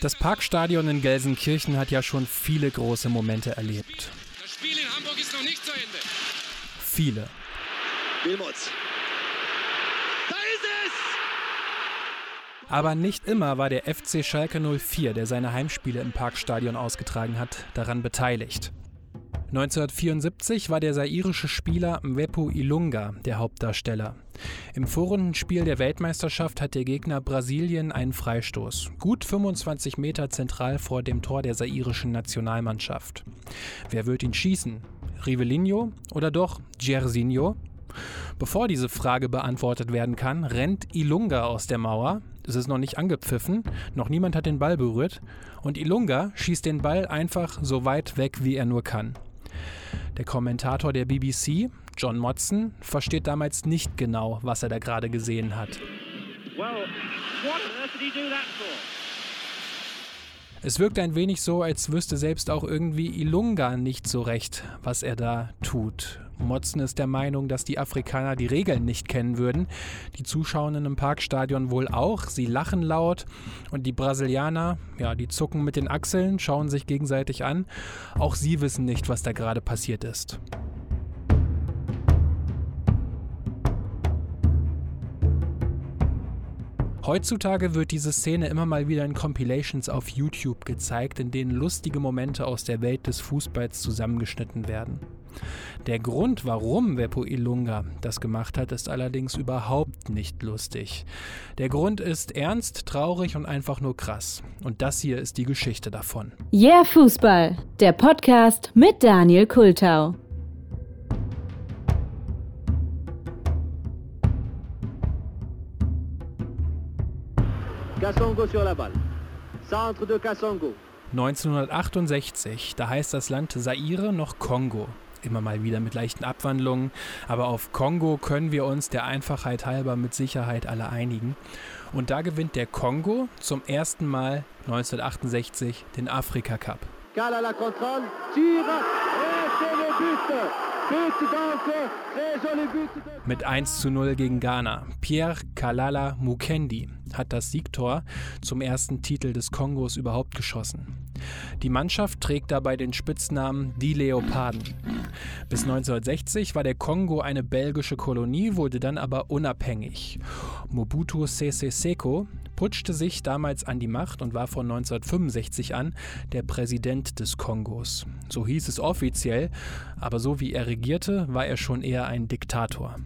Das Parkstadion in Gelsenkirchen hat ja schon viele große Momente erlebt. Das Spiel in Hamburg ist noch nicht zu Ende. Viele. Wilmots. Da ist es! Aber nicht immer war der FC Schalke 04, der seine Heimspiele im Parkstadion ausgetragen hat, daran beteiligt. 1974 war der sairische Spieler Mwepu Ilunga der Hauptdarsteller. Im Vorrundenspiel der Weltmeisterschaft hat der Gegner Brasilien einen Freistoß, gut 25 Meter zentral vor dem Tor der sairischen Nationalmannschaft. Wer wird ihn schießen? Rivellino oder doch Gersinho? Bevor diese Frage beantwortet werden kann, rennt Ilunga aus der Mauer. Es ist noch nicht angepfiffen, noch niemand hat den Ball berührt und Ilunga schießt den Ball einfach so weit weg, wie er nur kann. Der Kommentator der BBC, John Motson, versteht damals nicht genau, was er da gerade gesehen hat. Es wirkt ein wenig so, als wüsste selbst auch irgendwie Ilunga nicht so recht, was er da tut. Motzen ist der Meinung, dass die Afrikaner die Regeln nicht kennen würden. Die Zuschauenden im Parkstadion wohl auch. Sie lachen laut und die Brasilianer, ja, die zucken mit den Achseln, schauen sich gegenseitig an. Auch sie wissen nicht, was da gerade passiert ist. Heutzutage wird diese Szene immer mal wieder in Compilations auf YouTube gezeigt, in denen lustige Momente aus der Welt des Fußballs zusammengeschnitten werden. Der Grund, warum Beppo Ilunga das gemacht hat, ist allerdings überhaupt nicht lustig. Der Grund ist ernst, traurig und einfach nur krass. Und das hier ist die Geschichte davon. Yeah Fußball, der Podcast mit Daniel Kultau. Kassongo sur la balle. Centre de Kassongo. 1968, da heißt das Land Zaire noch Kongo immer mal wieder mit leichten Abwandlungen. Aber auf Kongo können wir uns der Einfachheit halber mit Sicherheit alle einigen. Und da gewinnt der Kongo zum ersten Mal 1968 den Afrika Cup. Kala la contrôle, tire et c'est le but. Mit 1 zu 0 gegen Ghana. Pierre Kalala Mukendi hat das Siegtor zum ersten Titel des Kongos überhaupt geschossen. Die Mannschaft trägt dabei den Spitznamen Die Leoparden. Bis 1960 war der Kongo eine belgische Kolonie, wurde dann aber unabhängig. Mobutu Sese Seko putschte sich damals an die Macht und war von 1965 an der Präsident des Kongos. So hieß es offiziell, aber so wie er regierte, war er schon eher ein Diktator.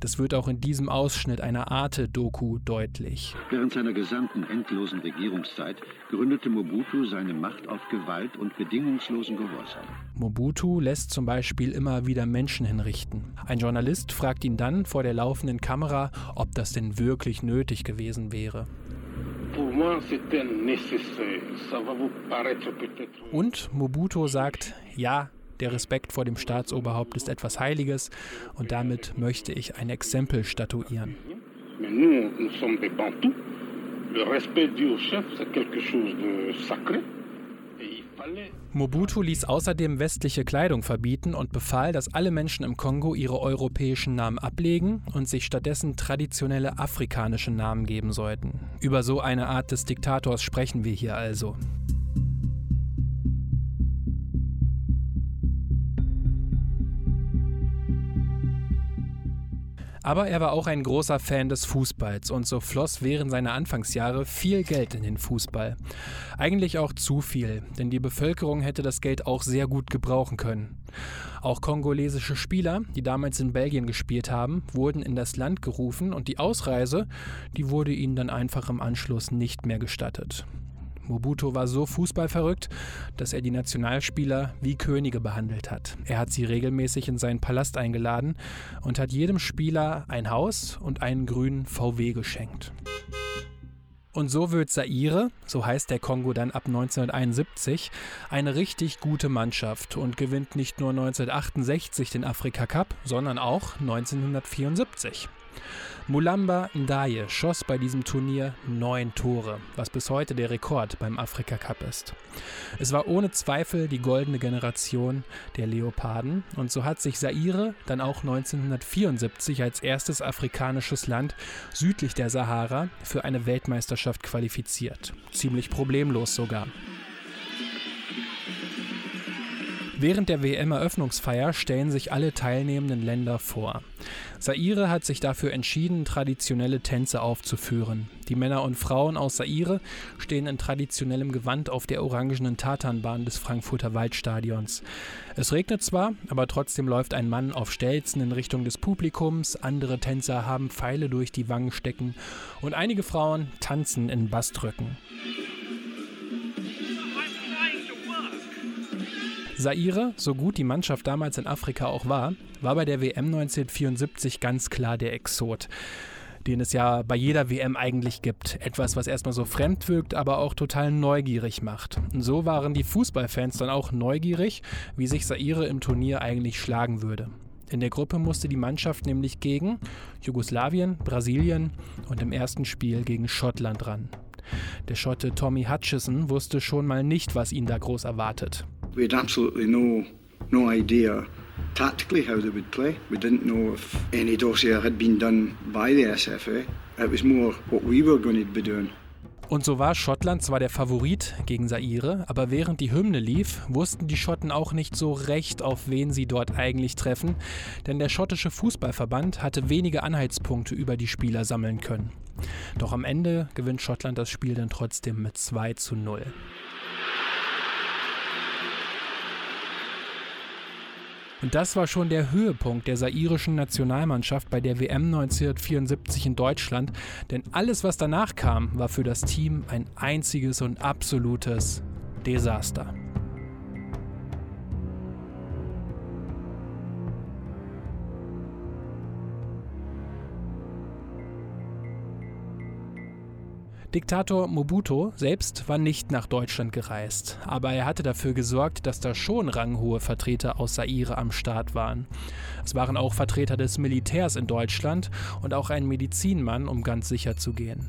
Das wird auch in diesem Ausschnitt einer Arte-Doku deutlich. Während seiner gesamten endlosen Regierungszeit gründete Mobutu seine Macht auf Gewalt und bedingungslosen Gehorsam. Mobutu lässt zum Beispiel immer wieder Menschen hinrichten. Ein Journalist fragt ihn dann vor der laufenden Kamera, ob das denn wirklich nötig gewesen wäre. Und Mobutu sagt, ja, der Respekt vor dem Staatsoberhaupt ist etwas Heiliges und damit möchte ich ein Exempel statuieren. Mobutu ließ außerdem westliche Kleidung verbieten und befahl, dass alle Menschen im Kongo ihre europäischen Namen ablegen und sich stattdessen traditionelle afrikanische Namen geben sollten. Über so eine Art des Diktators sprechen wir hier also. Aber er war auch ein großer Fan des Fußballs und so floss während seiner Anfangsjahre viel Geld in den Fußball. Eigentlich auch zu viel, denn die Bevölkerung hätte das Geld auch sehr gut gebrauchen können. Auch kongolesische Spieler, die damals in Belgien gespielt haben, wurden in das Land gerufen und die Ausreise, die wurde ihnen dann einfach im Anschluss nicht mehr gestattet. Mobutu war so fußballverrückt, dass er die Nationalspieler wie Könige behandelt hat. Er hat sie regelmäßig in seinen Palast eingeladen und hat jedem Spieler ein Haus und einen grünen VW geschenkt. Und so wird Zaire, so heißt der Kongo dann ab 1971, eine richtig gute Mannschaft und gewinnt nicht nur 1968 den Afrika Cup, sondern auch 1974. Mulamba Ndaye schoss bei diesem Turnier neun Tore, was bis heute der Rekord beim Afrika Cup ist. Es war ohne Zweifel die goldene Generation der Leoparden und so hat sich Zaire dann auch 1974 als erstes afrikanisches Land südlich der Sahara für eine Weltmeisterschaft qualifiziert. Ziemlich problemlos sogar. Während der WM-Eröffnungsfeier stellen sich alle teilnehmenden Länder vor. Saire hat sich dafür entschieden, traditionelle Tänze aufzuführen. Die Männer und Frauen aus Saire stehen in traditionellem Gewand auf der orangenen Tatanbahn des Frankfurter Waldstadions. Es regnet zwar, aber trotzdem läuft ein Mann auf Stelzen in Richtung des Publikums, andere Tänzer haben Pfeile durch die Wangen stecken und einige Frauen tanzen in Baströcken. Saire, so gut die Mannschaft damals in Afrika auch war, war bei der WM 1974 ganz klar der Exot den es ja bei jeder WM eigentlich gibt. Etwas, was erstmal so fremd wirkt, aber auch total neugierig macht. Und so waren die Fußballfans dann auch neugierig, wie sich Saire im Turnier eigentlich schlagen würde. In der Gruppe musste die Mannschaft nämlich gegen Jugoslawien, Brasilien und im ersten Spiel gegen Schottland ran. Der Schotte Tommy Hutchison wusste schon mal nicht, was ihn da groß erwartet. We had absolutely no, no idea tactically how they would play. We didn't know if any dossier had been done by the SFA. It was more what we were going to be doing. Und so war Schottland zwar der Favorit gegen Saire, aber während die Hymne lief, wussten die Schotten auch nicht so recht, auf wen sie dort eigentlich treffen, denn der schottische Fußballverband hatte wenige Anhaltspunkte über die Spieler sammeln können. Doch am Ende gewinnt Schottland das Spiel dann trotzdem mit 2 zu 0. Und das war schon der Höhepunkt der sairischen Nationalmannschaft bei der WM 1974 in Deutschland, denn alles, was danach kam, war für das Team ein einziges und absolutes Desaster. Diktator Mobutu selbst war nicht nach Deutschland gereist, aber er hatte dafür gesorgt, dass da schon ranghohe Vertreter aus Zaire am Start waren. Es waren auch Vertreter des Militärs in Deutschland und auch ein Medizinmann, um ganz sicher zu gehen.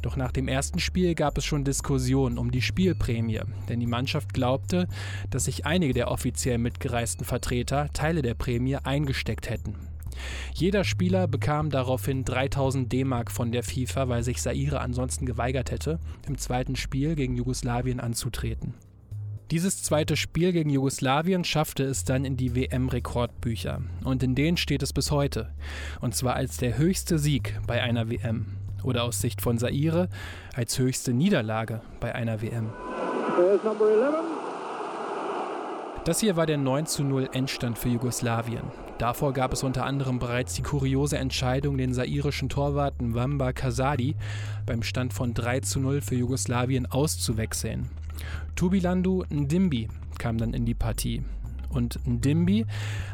Doch nach dem ersten Spiel gab es schon Diskussionen um die Spielprämie, denn die Mannschaft glaubte, dass sich einige der offiziell mitgereisten Vertreter Teile der Prämie eingesteckt hätten. Jeder Spieler bekam daraufhin 3000 D-Mark von der FIFA, weil sich Saire ansonsten geweigert hätte, im zweiten Spiel gegen Jugoslawien anzutreten. Dieses zweite Spiel gegen Jugoslawien schaffte es dann in die WM-Rekordbücher. Und in denen steht es bis heute. Und zwar als der höchste Sieg bei einer WM. Oder aus Sicht von Saire als höchste Niederlage bei einer WM. Das hier war der 9 zu 0 Endstand für Jugoslawien. Davor gab es unter anderem bereits die kuriose Entscheidung, den sairischen Torwart Nwamba Kasadi beim Stand von 3 zu 0 für Jugoslawien auszuwechseln. Tubilandu Ndimbi kam dann in die Partie. Und Ndimbi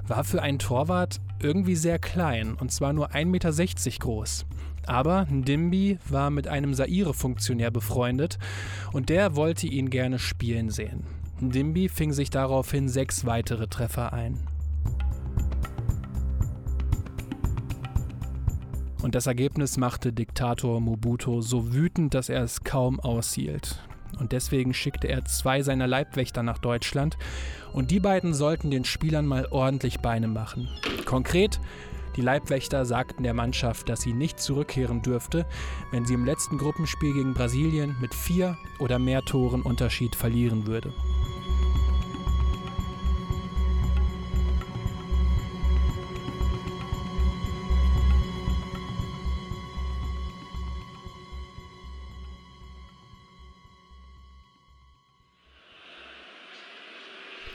war für einen Torwart irgendwie sehr klein, und zwar nur 1,60 Meter groß. Aber Ndimbi war mit einem Saire-Funktionär befreundet und der wollte ihn gerne spielen sehen. Ndimbi fing sich daraufhin sechs weitere Treffer ein. Und das Ergebnis machte Diktator Mobutu so wütend, dass er es kaum aushielt. Und deswegen schickte er zwei seiner Leibwächter nach Deutschland und die beiden sollten den Spielern mal ordentlich Beine machen. Konkret, die Leibwächter sagten der Mannschaft, dass sie nicht zurückkehren dürfte, wenn sie im letzten Gruppenspiel gegen Brasilien mit vier oder mehr Toren Unterschied verlieren würde.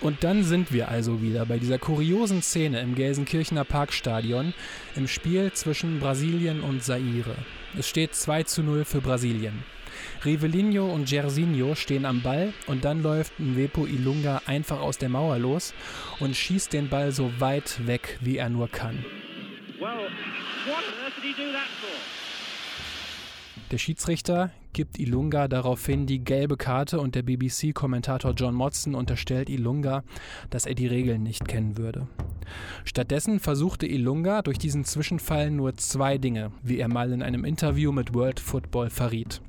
Und dann sind wir also wieder bei dieser kuriosen Szene im Gelsenkirchener Parkstadion im Spiel zwischen Brasilien und Zaire. Es steht 2 zu 0 für Brasilien. Rivelinho und Gersinho stehen am Ball und dann läuft Mwepo Ilunga einfach aus der Mauer los und schießt den Ball so weit weg, wie er nur kann. Well, Der Schiedsrichter gibt Ilunga daraufhin die gelbe Karte und der BBC-Kommentator John Motson unterstellt Ilunga, dass er die Regeln nicht kennen würde. Stattdessen versuchte Ilunga durch diesen Zwischenfall nur zwei Dinge, wie er mal in einem Interview mit World Football verriet.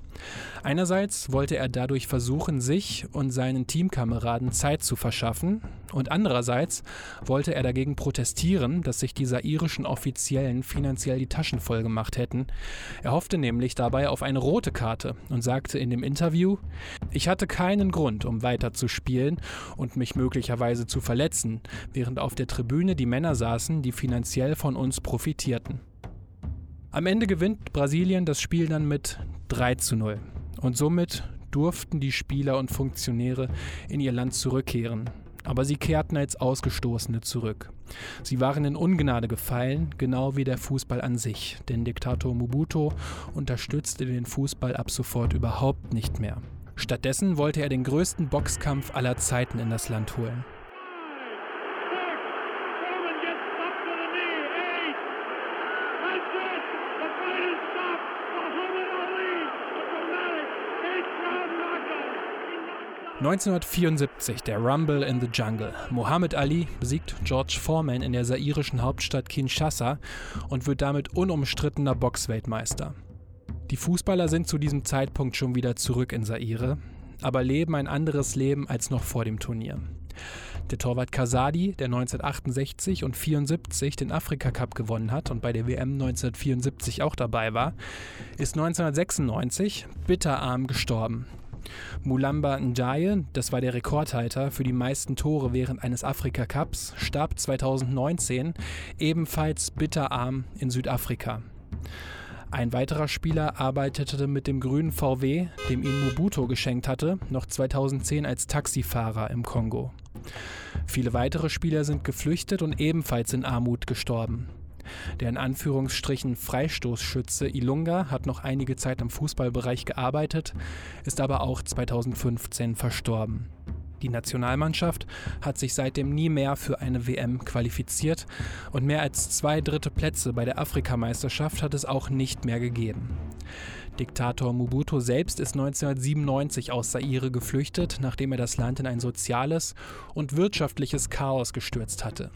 Einerseits wollte er dadurch versuchen, sich und seinen Teamkameraden Zeit zu verschaffen, und andererseits wollte er dagegen protestieren, dass sich die sairischen Offiziellen finanziell die Taschen voll gemacht hätten. Er hoffte nämlich dabei auf eine rote Karte und sagte in dem Interview, ich hatte keinen Grund, um weiter zu spielen und mich möglicherweise zu verletzen, während auf der Tribüne die Männer saßen, die finanziell von uns profitierten. Am Ende gewinnt Brasilien das Spiel dann mit 3 zu 0. Und somit durften die Spieler und Funktionäre in ihr Land zurückkehren. Aber sie kehrten als Ausgestoßene zurück. Sie waren in Ungnade gefallen, genau wie der Fußball an sich, denn Diktator Mobuto unterstützte den Fußball ab sofort überhaupt nicht mehr. Stattdessen wollte er den größten Boxkampf aller Zeiten in das Land holen. ...1974, der Rumble in the Jungle. Muhammad Ali besiegt George Foreman in der sairischen Hauptstadt Kinshasa und wird damit unumstrittener Boxweltmeister. Die Fußballer sind zu diesem Zeitpunkt schon wieder zurück in Saire, aber leben ein anderes Leben als noch vor dem Turnier. Der Torwart Kasadi, der 1968 und 74 den Afrika Cup gewonnen hat und bei der WM 1974 auch dabei war, ist 1996 bitterarm gestorben. Mulamba Njaye, das war der Rekordhalter für die meisten Tore während eines Afrika Cups, starb 2019 ebenfalls bitterarm in Südafrika. Ein weiterer Spieler arbeitete mit dem grünen VW, dem ihn Mobuto geschenkt hatte, noch 2010 als Taxifahrer im Kongo. Viele weitere Spieler sind geflüchtet und ebenfalls in Armut gestorben. Der in Anführungsstrichen Freistoßschütze Ilunga hat noch einige Zeit im Fußballbereich gearbeitet, ist aber auch 2015 verstorben. Die Nationalmannschaft hat sich seitdem nie mehr für eine WM qualifiziert und mehr als zwei dritte Plätze bei der Afrikameisterschaft hat es auch nicht mehr gegeben. Diktator Mobutu selbst ist 1997 aus Zaire geflüchtet, nachdem er das Land in ein soziales und wirtschaftliches Chaos gestürzt hatte.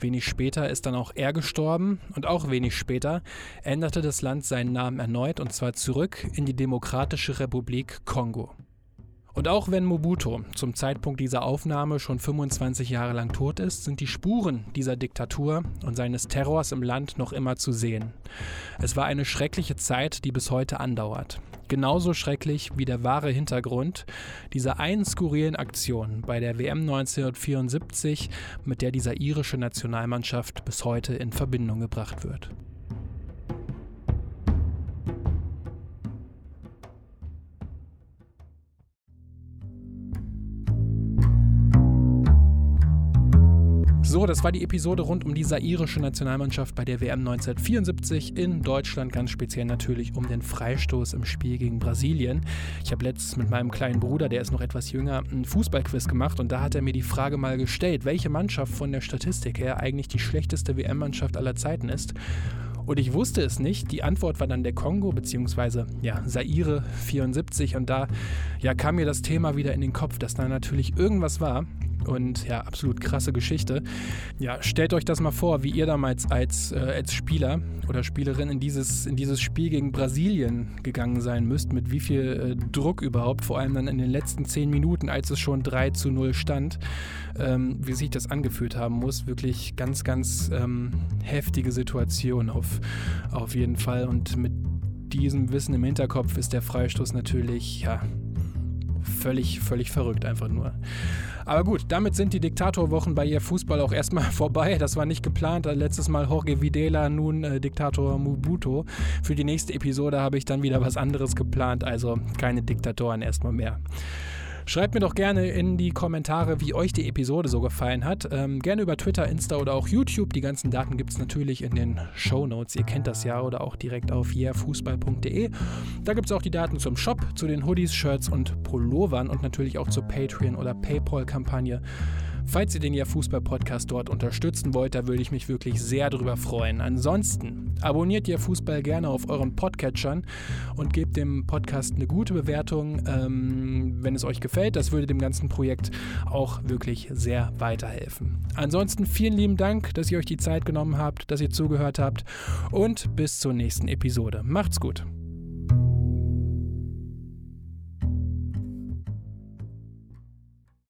Wenig später ist dann auch er gestorben und auch wenig später änderte das Land seinen Namen erneut und zwar zurück in die Demokratische Republik Kongo. Und auch wenn Mobutu zum Zeitpunkt dieser Aufnahme schon 25 Jahre lang tot ist, sind die Spuren dieser Diktatur und seines Terrors im Land noch immer zu sehen. Es war eine schreckliche Zeit, die bis heute andauert. Genauso schrecklich wie der wahre Hintergrund dieser einen skurrilen Aktion bei der WM 1974, mit der dieser irische Nationalmannschaft bis heute in Verbindung gebracht wird. So, das war die Episode rund um die sairische Nationalmannschaft bei der WM 1974 in Deutschland, ganz speziell natürlich um den Freistoß im Spiel gegen Brasilien. Ich habe letztens mit meinem kleinen Bruder, der ist noch etwas jünger, einen Fußballquiz gemacht und da hat er mir die Frage mal gestellt, welche Mannschaft von der Statistik her eigentlich die schlechteste WM-Mannschaft aller Zeiten ist. Und ich wusste es nicht. Die Antwort war dann der Kongo, beziehungsweise ja, Zaire 74. Und da ja, kam mir das Thema wieder in den Kopf, dass da natürlich irgendwas war. Und ja, absolut krasse Geschichte. Ja, stellt euch das mal vor, wie ihr damals als, äh, als Spieler oder Spielerin in dieses, in dieses Spiel gegen Brasilien gegangen sein müsst, mit wie viel äh, Druck überhaupt, vor allem dann in den letzten zehn Minuten, als es schon 3 zu 0 stand, ähm, wie sich das angefühlt haben muss. Wirklich ganz, ganz ähm, heftige Situation auf, auf jeden Fall. Und mit diesem Wissen im Hinterkopf ist der Freistoß natürlich, ja, völlig, völlig verrückt einfach nur. Aber gut, damit sind die Diktatorwochen bei ihr Fußball auch erstmal vorbei. Das war nicht geplant. Letztes Mal Jorge Videla, nun äh, Diktator Mobuto. Für die nächste Episode habe ich dann wieder was anderes geplant. Also keine Diktatoren erstmal mehr. Schreibt mir doch gerne in die Kommentare, wie euch die Episode so gefallen hat. Ähm, gerne über Twitter, Insta oder auch YouTube. Die ganzen Daten gibt es natürlich in den Show Notes. Ihr kennt das ja oder auch direkt auf yeahfußball.de. Da gibt es auch die Daten zum Shop, zu den Hoodies, Shirts und Pullovern und natürlich auch zur Patreon- oder PayPal-Kampagne Falls ihr den Ja Fußball Podcast dort unterstützen wollt, da würde ich mich wirklich sehr darüber freuen. Ansonsten abonniert ihr Fußball gerne auf euren Podcatchern und gebt dem Podcast eine gute Bewertung, ähm, wenn es euch gefällt. Das würde dem ganzen Projekt auch wirklich sehr weiterhelfen. Ansonsten vielen lieben Dank, dass ihr euch die Zeit genommen habt, dass ihr zugehört habt und bis zur nächsten Episode. Macht's gut.